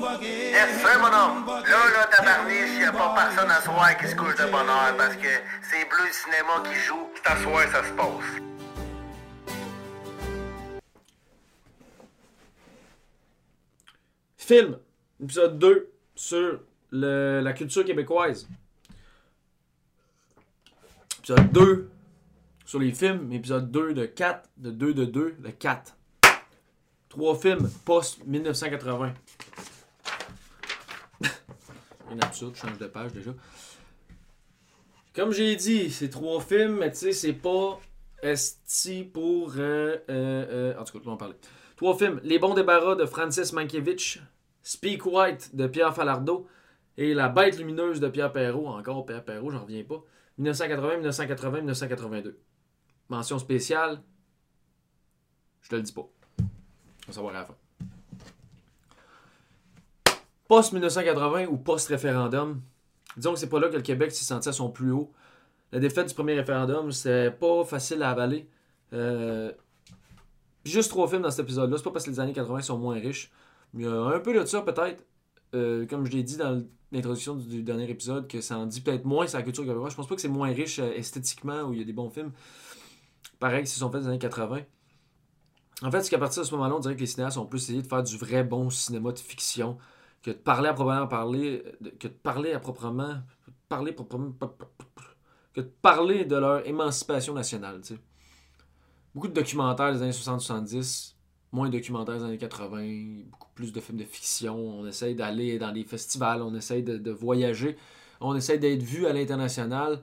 Yes, sir, mon homme. Là, là, tabarniche, y a pas personne à soir qui se couche de bonheur parce que c'est Bleu Cinéma qui joue. C'est à soir, ça se passe. Film, épisode 2 sur le- la culture québécoise. Épisode 2 sur les films, épisode 2 de 4, de 2 de 2, de 4. Trois films post-1980. Une absurde, je change de page déjà. Comme j'ai dit, c'est trois films, mais tu sais, c'est pas esti pour. euh, euh, euh, en tout cas, on va en parler. Trois films Les bons débarras de Francis Mankiewicz, Speak White de Pierre Falardeau et La bête lumineuse de Pierre Perrault. Encore Pierre Perrault, j'en reviens pas. 1980, 1980, 1982. Mention spéciale, je te le dis pas. On va savoir à la fin. Post-1980 ou post-référendum, disons que c'est pas là que le Québec s'est senti à son plus haut. La défaite du premier référendum, c'était pas facile à avaler. Euh, juste trois films dans cet épisode-là. C'est pas parce que les années 80 sont moins riches. Mais il y a un peu de ça, peut-être. Euh, comme je l'ai dit dans l'introduction du, dernier épisode, que ça en dit peut-être moins sur la culture québécoise. Je pense pas que c'est moins riche euh, esthétiquement, où il y a des bons films. Pareil, se sont faits dans les années 80. En fait, c'est qu'à partir de ce moment-là, on dirait que les cinéastes ont plus essayé de faire du vrai bon cinéma de fiction que de parler à proprement parler, que de parler à proprement, parler proprement, que de parler de leur émancipation nationale, tu sais. Beaucoup de documentaires des années 60-70, moins de documentaires des années 80, beaucoup plus de films de fiction. On essaye d'aller dans des festivals, on essaye de, voyager, on essaye d'être vu à l'international.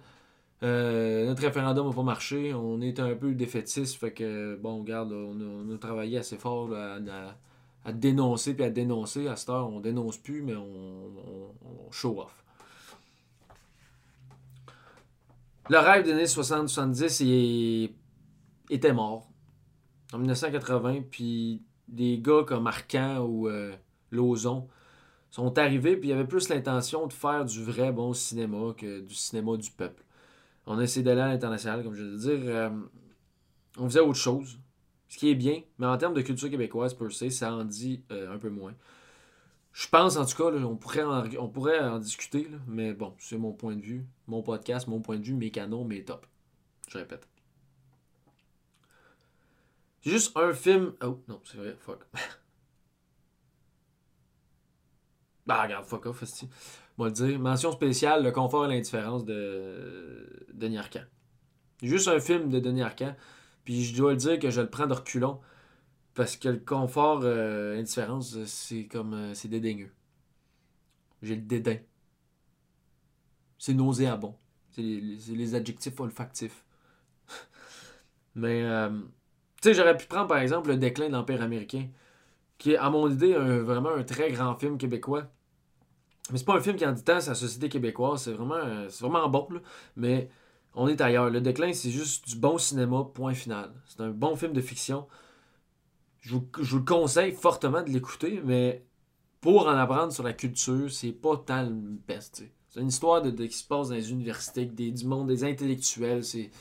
Euh, notre référendum n'a pas marché, on est un peu défaitiste, fait que, bon, regarde, on a, travaillé assez fort là, dénoncer puis à dénoncer. À cette heure, on dénonce plus, mais on, show off. Le rêve des années 60-70 il était mort en 1980, puis des gars comme Arcan ou euh, Lauzon sont arrivés, puis il y avait plus l'intention de faire du vrai bon cinéma que du cinéma du peuple. On a essayé d'aller à l'international, comme je veux dire. euh, on faisait autre chose, ce qui est bien, mais en termes de culture québécoise, per se, ça en dit euh, un peu moins. Je pense en tout cas, on, pourrait en, discuter, mais bon, c'est mon point de vue, mon podcast, mon point de vue, mes canons, mes tops. Je répète. Juste un film. Oh, non, c'est vrai, fuck. bah, regarde, fuck off, esti. On va le dire. Mention spéciale, Le confort et l'indifférence de Denis Arcand. Juste un film de Denis Arcand. Puis je dois le dire que je le prends de reculons. Parce que le confort, euh, l'indifférence, c'est comme. euh, c'est dédaigneux. J'ai le dédain. C'est nauséabond. C'est les, adjectifs olfactifs. Mais. euh, tu sais, j'aurais pu prendre par exemple Le déclin de l'Empire américain. Qui est, à mon idée, un- vraiment un très grand film québécois. Mais c'est pas un film qui en dit tant sur la société québécoise. C'est vraiment, euh, c'est vraiment bon, là. Mais on est ailleurs. Le déclin, c'est juste du bon cinéma, point final. C'est un bon film de fiction. Je vous, je vous le conseille fortement de l'écouter, mais pour en apprendre sur la culture, c'est pas tant le best. C'est une histoire de, qui se passe dans les universités, des, du monde, des intellectuels. C'est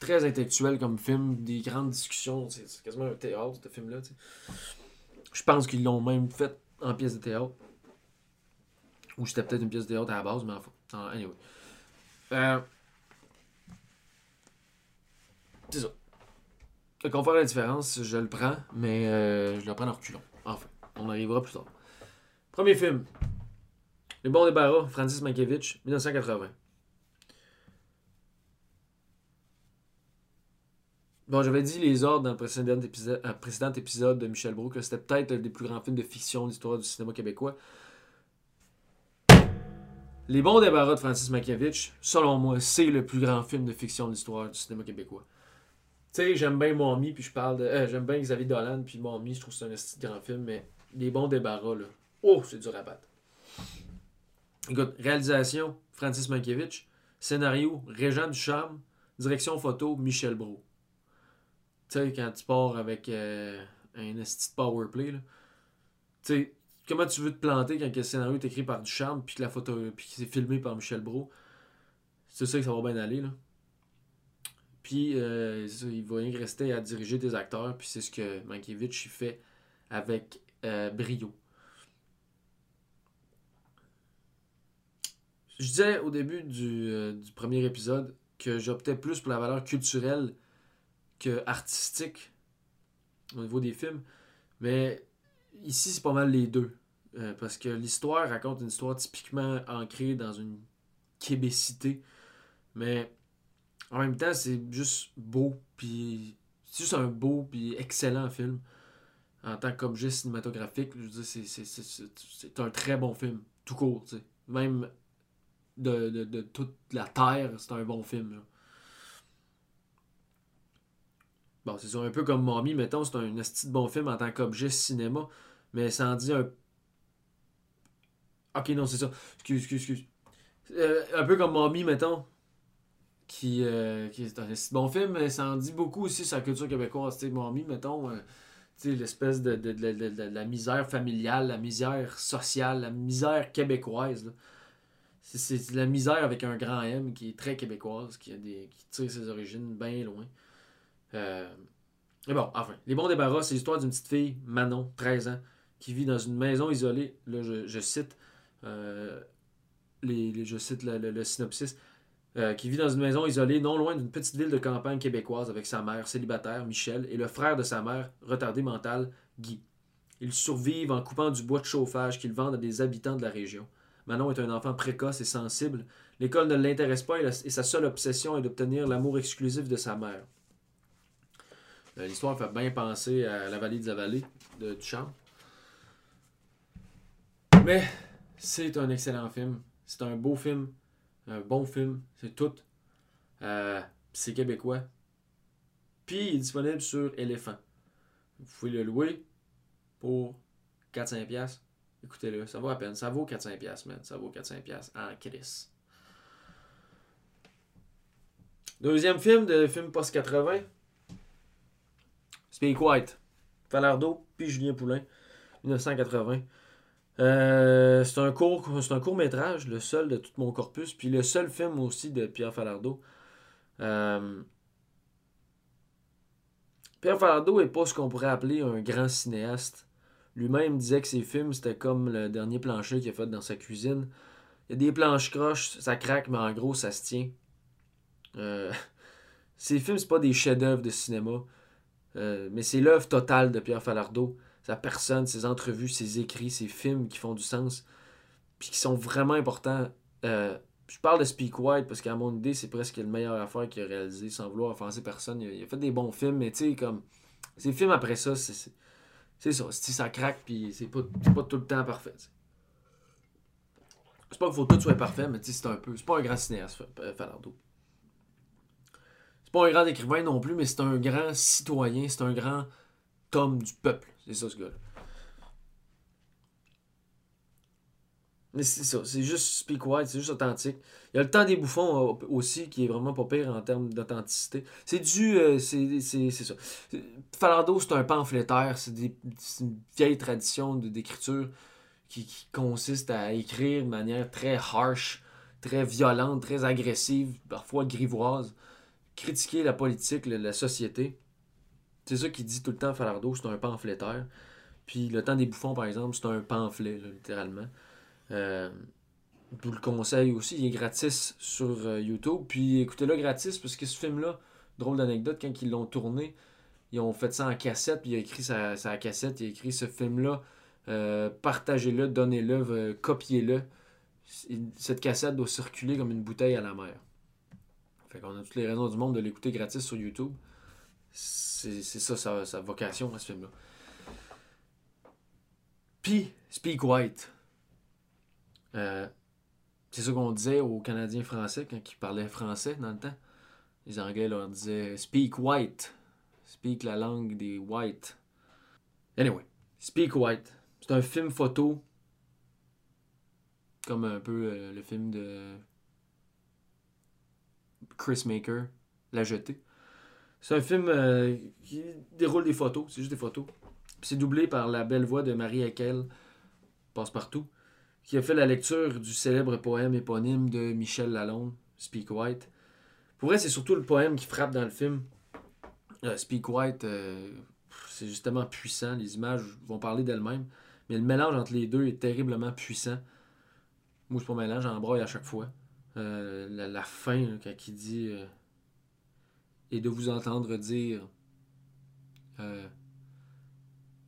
très intellectuel comme film, des grandes discussions. C'est quasiment un théâtre, ce film-là. Je pense qu'ils l'ont même fait en pièce de théâtre. Ou c'était peut-être une pièce de théâtre à la base, mais enfin. en- Anyway. Euh, c'est ça. Le confort la différence, je le prends, mais euh, je le prends en reculons. Enfin, on arrivera plus tard. Premier film. Les bons débarras, Francis Mankiewicz, 1980. Bon, j'avais dit les ordres dans le précédent épisode, euh, épisode de Michel Brault que c'était peut-être un des plus grands films de fiction de l'histoire du cinéma québécois. Les bons débarras de Francis Mankiewicz, selon moi, c'est le plus grand film de fiction de l'histoire du cinéma québécois. Sais, j'aime bien Mommy, puis je parle de. euh, j'aime bien Xavier Dolan, puis Mommy, je trouve que c'est un de grand film, mais les bons débarras, là. Oh, c'est dur à battre. Écoute, réalisation, Francis Mankiewicz. Scénario, Régent Ducharme. Direction photo, Michel Brault. Tu sais, quand tu pars avec euh, un esti de powerplay, là. Tu sais, comment tu veux te planter quand le scénario est écrit par Ducharme, puis que la photo, puis c'est filmé par Michel Brault? C'est ça que ça va bien aller, là. Puis, euh, il va rien rester à diriger tes acteurs, puis c'est ce que Mankiewicz fait avec euh, brio. je disais au début du, euh, du premier épisode que j'optais plus pour la valeur culturelle que artistique au niveau des films. Mais ici, c'est pas mal les deux. Parce que l'histoire raconte une histoire typiquement ancrée dans une québécité. Mais en même temps, c'est juste beau. Puis c'est juste un beau puis excellent film. En tant qu'objet cinématographique, je veux dire, c'est, un très bon film. Tout court, tu sais. Même de, de, toute la Terre, c'est un bon film. Bon, c'est un peu comme Mommy, mettons, c'est un esti de bon film en tant qu'objet cinéma, mais ça en dit un. Ok, non, c'est ça. Excuse, excuse, excuse. Euh, un peu comme Mommy, mettons, qui, euh, qui est un bon film, mais ça en dit beaucoup aussi sur la culture québécoise. Tu sais, mettons, euh, tu sais, l'espèce de, de, de, de, la misère familiale, la misère sociale, la misère québécoise. C'est la misère avec un grand M qui est très québécoise, qui, a des, qui tire ses origines bien loin. Euh, mais bon, enfin, Les Bons Débarras, c'est l'histoire d'une petite fille, Manon, 13 ans, qui vit dans une maison isolée. Là, je, je cite, euh, les, je cite le, le synopsis. Euh, qui vit dans une maison isolée non loin d'une petite ville de campagne québécoise avec sa mère célibataire, Michel, et le frère de sa mère, retardé mental, Guy. Ils survivent en coupant du bois de chauffage qu'ils vendent à des habitants de la région. Manon est un enfant précoce et sensible. L'école ne l'intéresse pas et, sa seule obsession est d'obtenir l'amour exclusif de sa mère. Euh, L'histoire fait bien penser à La vallée de la vallée de Duchamp. Mais c'est un excellent film. C'est un beau film. Un bon film. C'est tout. Euh, c'est québécois. Puis il est disponible sur Elephant. Vous pouvez le louer pour 4-5$. Écoutez-le, ça vaut à peine. Ça vaut 400$, man. Ça vaut 400$ en Chris. Deuxième film de film post-80. Speak White. Falardeau, puis Julien Poulain. 1980. Euh, c'est un court c'est un court métrage, le seul de tout mon corpus, puis le seul film aussi de Pierre Falardeau. Euh, Pierre Falardeau est pas ce qu'on pourrait appeler un grand cinéaste. Lui-même disait que ses films, c'était comme le dernier plancher qu'il a fait dans sa cuisine. Il y a des planches croches, ça craque, mais en gros, ça se tient. Euh, ses films, c'est pas des chefs-d'œuvre de cinéma. Euh, mais c'est l'œuvre totale de Pierre Falardeau. Sa personne, ses entrevues, ses écrits, ses films qui font du sens. Puis qui sont vraiment importants. Euh, je parle de Speak White parce qu'à mon idée, c'est presque la meilleure affaire qu'il a réalisé sans vouloir offenser personne. Il a, fait des bons films, mais tu sais, comme. Ces films après ça, c'est ça, si ça craque, puis c'est pas, pas tout le temps parfait. T'sais. C'est pas qu'il faut que tout soit parfait, mais c'est un peu. C'est pas un grand cinéaste, Falardeau. C'est pas un grand écrivain non plus, mais c'est un grand citoyen, c'est un grand homme du peuple. C'est ça, ce gars-là. Mais c'est ça, c'est juste Speak White, c'est juste authentique. Il y a le temps des bouffons euh, aussi, qui est vraiment pas pire en termes d'authenticité. C'est du. Euh, c'est ça. Falardeau, c'est un pamphlétaire, c'est une vieille tradition d'écriture qui, consiste à écrire de manière très harsh, très violente, très agressive, parfois grivoise. Critiquer la politique, la société. C'est ça qu'il dit tout le temps, Falardeau, c'est un pamphlétaire. Puis le temps des bouffons, par exemple, c'est un pamphlet, littéralement. Euh, vous le conseille aussi, il est gratis sur euh, YouTube. Puis écoutez-le gratis parce que ce film-là, drôle d'anecdote, quand ils l'ont tourné, ils ont fait ça en cassette, puis il a écrit sa, sa cassette, il a écrit ce film-là, euh, partagez-le, donnez-le, euh, copiez-le. Cette cassette doit circuler comme une bouteille à la mer. Fait qu'on a toutes les raisons du monde de l'écouter gratis sur YouTube. C'est ça sa, sa vocation à ce film-là. Puis, Speak White. Euh, c'est ça qu'on disait aux Canadiens français quand ils parlaient français dans le temps. Les Anglais leur disaient Speak white. Speak la langue des whites. Anyway, Speak White. C'est un film photo. Comme un peu euh, le film de Chris Maker, La Jetée. C'est un film euh, qui déroule des photos. C'est juste des photos. C'est doublé par la belle voix de Marie Ekel Passe-Partout qui a fait la lecture du célèbre poème éponyme de Michel Lalonde, Speak White. Pour vrai, c'est surtout le poème qui frappe dans le film. Euh, Speak White, euh, c'est justement puissant. Les images vont parler d'elles-mêmes. Mais le mélange entre les deux est terriblement puissant. Moi, c'est pas mêlant, j'en broye à chaque fois. La, la, fin, quand il dit. Et de vous entendre dire. Euh,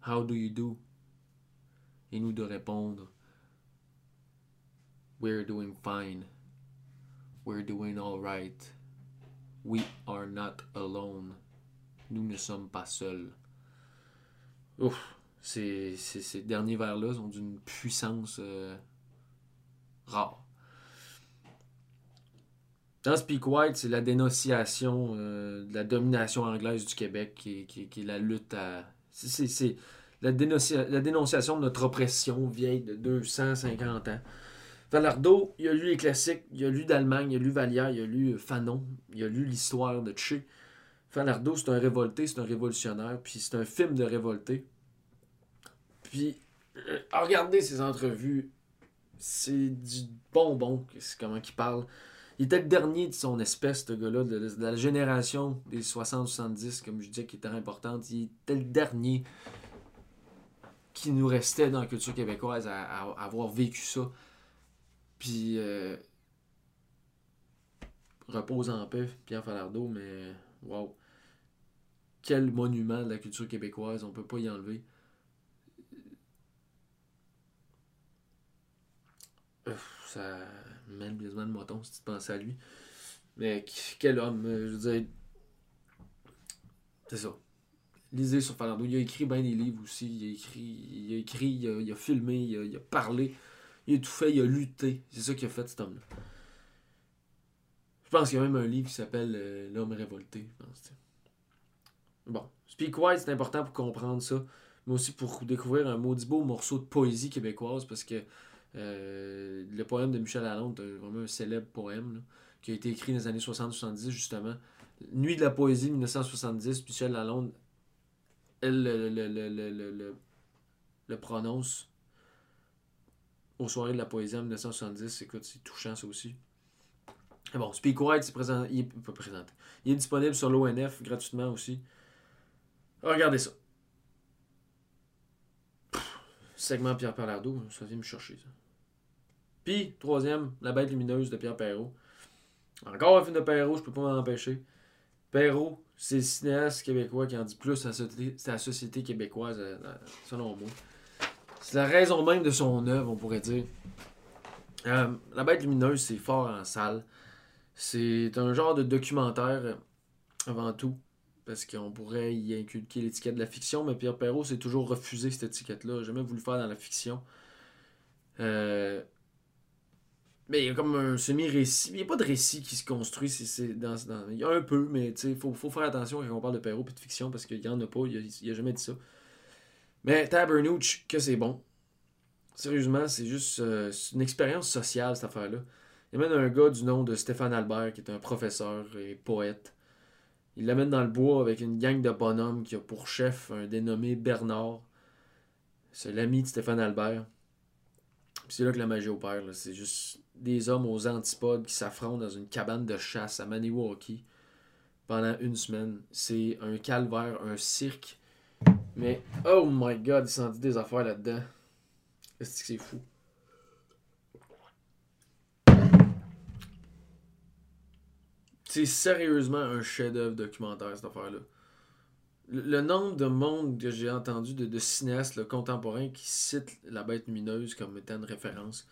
How do you do? Et nous de répondre. We're doing fine. We're doing alright. We are not alone. Nous ne sommes pas seuls. Ouf, ces derniers vers-là sont d'une puissance euh, rare. Dans Speak White, c'est la dénonciation euh, de la domination anglaise du Québec qui, est la lutte à. C'est la, dénoncia... la dénonciation de notre oppression vieille de 250 ans. Valardo, il a lu les classiques, il a lu d'Allemagne, il a lu Vallière, il a lu Fanon, il a lu l'histoire de Tché. Falardeau, c'est un révolté, c'est un révolutionnaire, puis c'est un film de révolté. Puis, euh, regardez ses entrevues, c'est du bonbon, c'est comment il parle. Il était le dernier de son espèce, ce gars-là, de, la génération des 60-70, comme je disais, qui était importante. Il était le dernier qui nous restait dans la culture québécoise à, avoir vécu ça. Puis, euh, repose en paix, Pierre Falardeau, mais wow quel monument de la culture québécoise, on peut pas y enlever. ça quasiment de moton si tu penses à lui. Mais quel homme, euh, je veux dire. C'est ça. Lisez sur Falando. Il a écrit bien des livres aussi. Il a écrit, il a, écrit, il a, filmé, il a, parlé. Il a tout fait, il a lutté. C'est ça qu'il a fait, cet homme-là. Je pense qu'il y a même un livre qui s'appelle euh, L'homme révolté. Je pense, Bon, Speak White, c'est important pour comprendre ça, mais aussi pour découvrir un maudit beau morceau de poésie québécoise, parce que euh, le poème de Michel Lalonde vraiment un célèbre poème qui a été écrit dans les années 60-70, justement. Nuit de la poésie, 1970, Michel Lalonde, elle le, le, le, le prononce aux soirées de la poésie en 1970. Écoute, c'est touchant ça aussi. bon, Speak White, il, est, présent. il est disponible sur l'ONF gratuitement aussi. Regardez ça. Segment Pierre Palardo, ça vient me chercher ça. Puis, troisième, La bête lumineuse de Pierre Perrault. Encore un film de Perrault, je peux pas m'en empêcher. Perrault, c'est le cinéaste québécois qui en dit plus à la société, québécoise, euh, selon moi. C'est la raison même de son œuvre, on pourrait dire. Euh, la bête lumineuse, c'est fort en salle. C'est un genre de documentaire euh, avant tout parce qu'on pourrait y inculquer l'étiquette de la fiction, mais Pierre Perrault s'est toujours refusé cette étiquette-là. jamais voulu faire dans la fiction. Euh, mais il y a comme un semi-récit. Il n'y a pas de récit qui se construit. dans, Il y a un peu, mais il faut, faire attention quand on parle de Perrault et de fiction parce qu'il n'y en a pas. Il n'a a jamais dit ça. Mais Tabernouch, que c'est bon. Sérieusement, c'est juste euh, une expérience sociale, cette affaire-là. Il y a même un gars du nom de Stéphane Albert qui est un professeur et poète il l'amène dans le bois avec une gang de bonhommes qui a pour chef un dénommé Bernard. C'est l'ami de Stéphane Albert. c'est là que la magie opère. C'est juste des hommes aux antipodes qui s'affrontent dans une cabane de chasse à Maniwaki pendant une semaine. C'est un calvaire, un cirque. Mais oh my god, il s'en dit des affaires là-dedans. C'est fou? C'est sérieusement un chef-d'œuvre documentaire, cette affaire-là. Le, nombre de monde que j'ai entendu de, cinéastes contemporains qui citent La Bête Lumineuse comme étant une référence.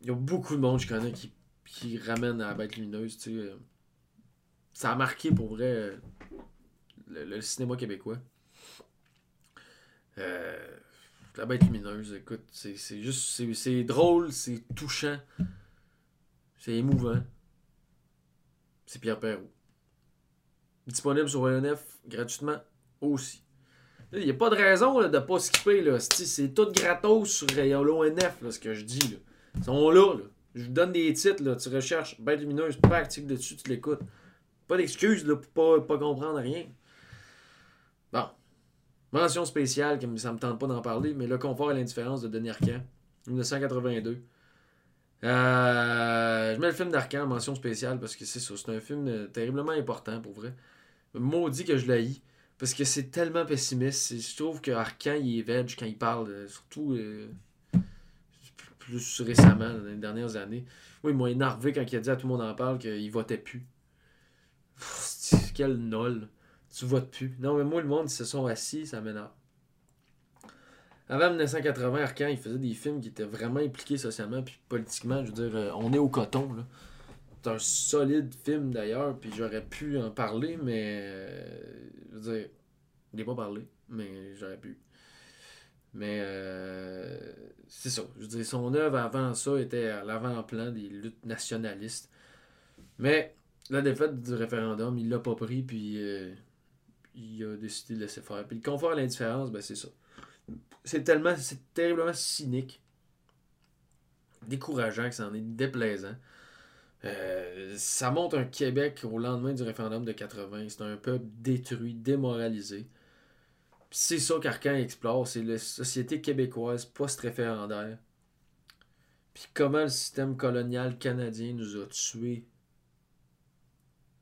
Il y a beaucoup de monde que je connais qui, ramène La Bête Lumineuse. Sais, ça a marqué pour vrai euh, le, cinéma québécois. Euh, la Bête Lumineuse, écoute, c'est juste. C'est drôle, c'est touchant, c'est émouvant c'est Pierre Perrault. Disponible sur ONF gratuitement aussi. Il n'y a pas de raison de ne pas skipper. C'est tout gratos sur l'ONF, ce que je dis. Là. Ils sont là, Je vous donne des titres. Là. Tu recherches Bête lumineuse, pas article dessus, tu l'écoutes. Pas d'excuses pour pas, pas comprendre rien. Bon. Mention spéciale, ça me tente pas d'en parler, mais Le confort et l'indifférence de Denis Arcand, 1982. Euh, je mets le film d'Arcan en mention spéciale parce que c'est ça. C'est un film euh, terriblement important pour vrai. Maudit que je l'ai parce que c'est tellement pessimiste. Je trouve que il est veg quand il parle. Euh, surtout. plus récemment, dans les dernières années. Oui, il m'a énervé quand il a dit à tout le monde en parle qu'il votait plus. Pff, quel nol. Tu votes plus. Non, mais moi, le monde, ils se sont assis, ça m'énerve. Avant 1980, Arcan, il faisait des films qui étaient vraiment impliqués socialement puis politiquement. Je veux dire, euh, on est au coton, là. C'est un solide film d'ailleurs, puis j'aurais pu en parler, mais. euh, je veux dire, il n'est pas parlé, mais j'aurais pu. Mais euh, c'est ça. Je veux dire, son œuvre avant ça était à l'avant-plan des luttes nationalistes. Mais la défaite du référendum, il l'a pas pris, puis il a décidé de laisser faire. Puis le confort à l'indifférence, ben c'est ça. C'est tellement, c'est terriblement cynique, décourageant que ça en est déplaisant. Euh, ça montre un Québec au lendemain du référendum de 80. C'est un peuple détruit, démoralisé. C'est ça qu'Arcan explore, c'est la société québécoise post-référendaire. Puis comment le système colonial canadien nous a tués.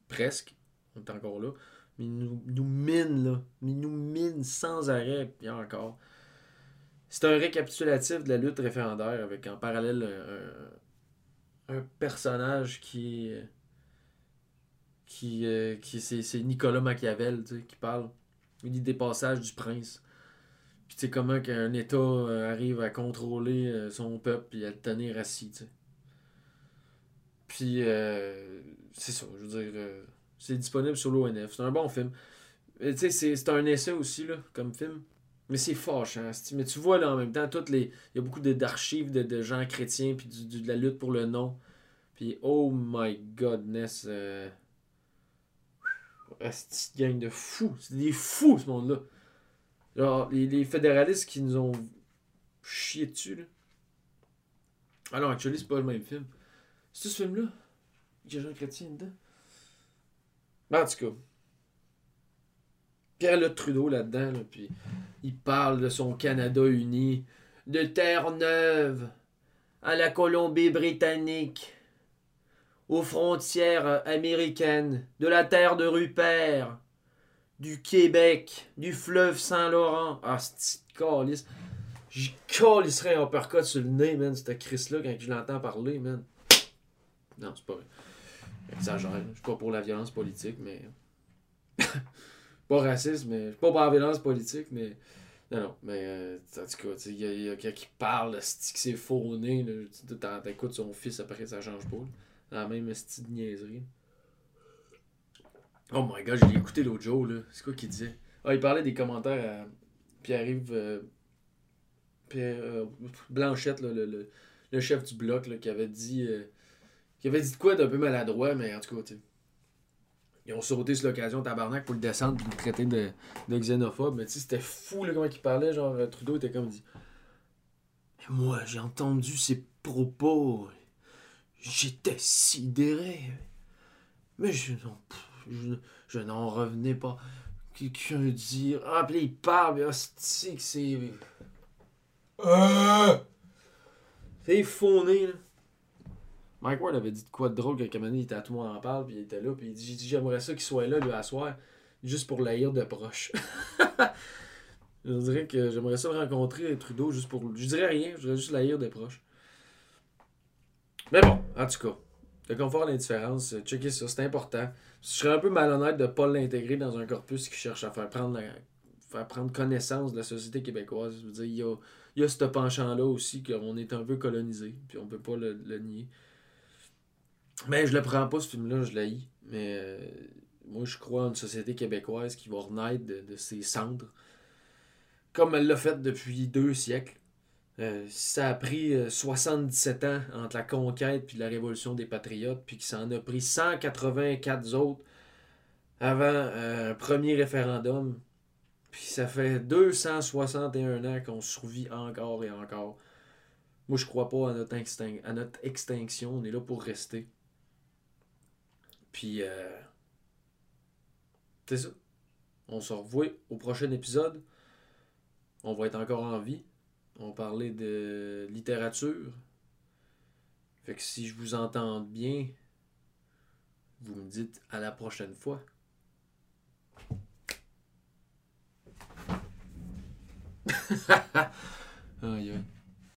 Presque. On est encore là. Il nous, nous mine, là. Il nous mine sans arrêt, puis encore. C'est un récapitulatif de la lutte référendaire avec en parallèle un, un personnage qui qui, euh, qui c'est, Nicolas Machiavel tu sais, qui parle il dit des passages du prince puis tu sais comment qu'un état euh, arrive à contrôler euh, son peuple et à le tenir assis tu sais. puis euh, c'est ça je veux dire c'est disponible sur l'ONF c'est un bon film tu sais c'est, un essai aussi là comme film mais c'est fâchant asti. mais tu vois là en même temps toutes les il y a beaucoup d'archives de, de gens chrétiens puis du- du- de la lutte pour le nom puis, oh my godness. Euh... Asti de gang de fous. C'est des fous, ce monde-là. Genre, les, les fédéralistes qui nous ont chié dessus, là. Ah non, actually, c'est pas le même film. C'est ce film-là? Il y a Jean Chrétien dedans? Ben, en tout cas. Pierre-Luc Trudeau là-dedans, là, puis il parle de son Canada uni, de Terre-Neuve à la Colombie-Britannique aux frontières euh, américaines, de la terre de Rupert, du Québec, du fleuve Saint-Laurent. Ah, c'est calice. J'y calisserais un uppercut sur le nez, man, cette Chris-là, quand je l'entends parler, man. Non, c'est pas vrai. Exagère. Je suis pas pour la violence politique, mais. pas raciste, mais. Je suis pas pour la violence politique, mais. Non, non, mais euh, en tout cas, il y a, quelqu'un qui parle, c'est que c'est t'en- t'écoutes son fils après, ça change pas. La même style de niaiserie. Oh my god, je l'ai écouté l'autre jour, là. C'est quoi qu'il disait? Ah, il parlait des commentaires à Pierre-Yves euh, Pierre, euh, Blanchette, là, le, le, le chef du bloc, là, qui avait dit. Euh, qui avait dit quoi d'un peu maladroit, mais en tout cas, tu sais. Ils ont sauté sur l'occasion, tabarnak, pour le descendre puis le traiter de, xénophobe. Mais tu sais, c'était fou, là, comment il parlait. Genre, euh, Trudeau était comme dit. Et moi, j'ai entendu ces propos. J'étais sidéré. Mais je n'en, je, je n'en revenais pas. Quelqu'un dire. Ah, puis il parle, mais c'est. C'est fauné, là. Mike Ward avait dit de quoi de drôle quand Kamani était à tout le monde en parle, puis il était là, puis il dit J'ai dit, J'aimerais ça qu'il soit là, lui, à soir, juste pour l'haïr de proche. je dirais que j'aimerais ça rencontrer, Trudeau, juste pour. Je dirais rien, je dirais juste l'haïr de proche. Mais bon, en tout cas, le confort l'indifférence, checker ça, c'est important. Je serais un peu malhonnête de ne pas l'intégrer dans un corpus qui cherche à faire prendre, faire prendre connaissance de la société québécoise. Je veux dire, il y a, y a ce penchant-là aussi qu'on est un peu colonisé, puis on peut pas le nier. Mais je le prends pas, ce film-là, je l'haïs. Mais euh, moi, je crois en une société québécoise qui va renaître de, ses cendres, comme elle l'a fait depuis deux siècles. Euh, ça a pris euh, 77 ans entre la conquête puis la révolution des patriotes, puis que ça en a pris 184 autres avant euh, un premier référendum. Puis ça fait 261 ans qu'on survit encore et encore. Moi, je crois pas à notre extinction. On est là pour rester. Puis, euh, c'est ça. On se revoit au prochain épisode. On va être encore en vie. On va parler de littérature. Fait que si je vous entends bien, vous me dites à la prochaine fois.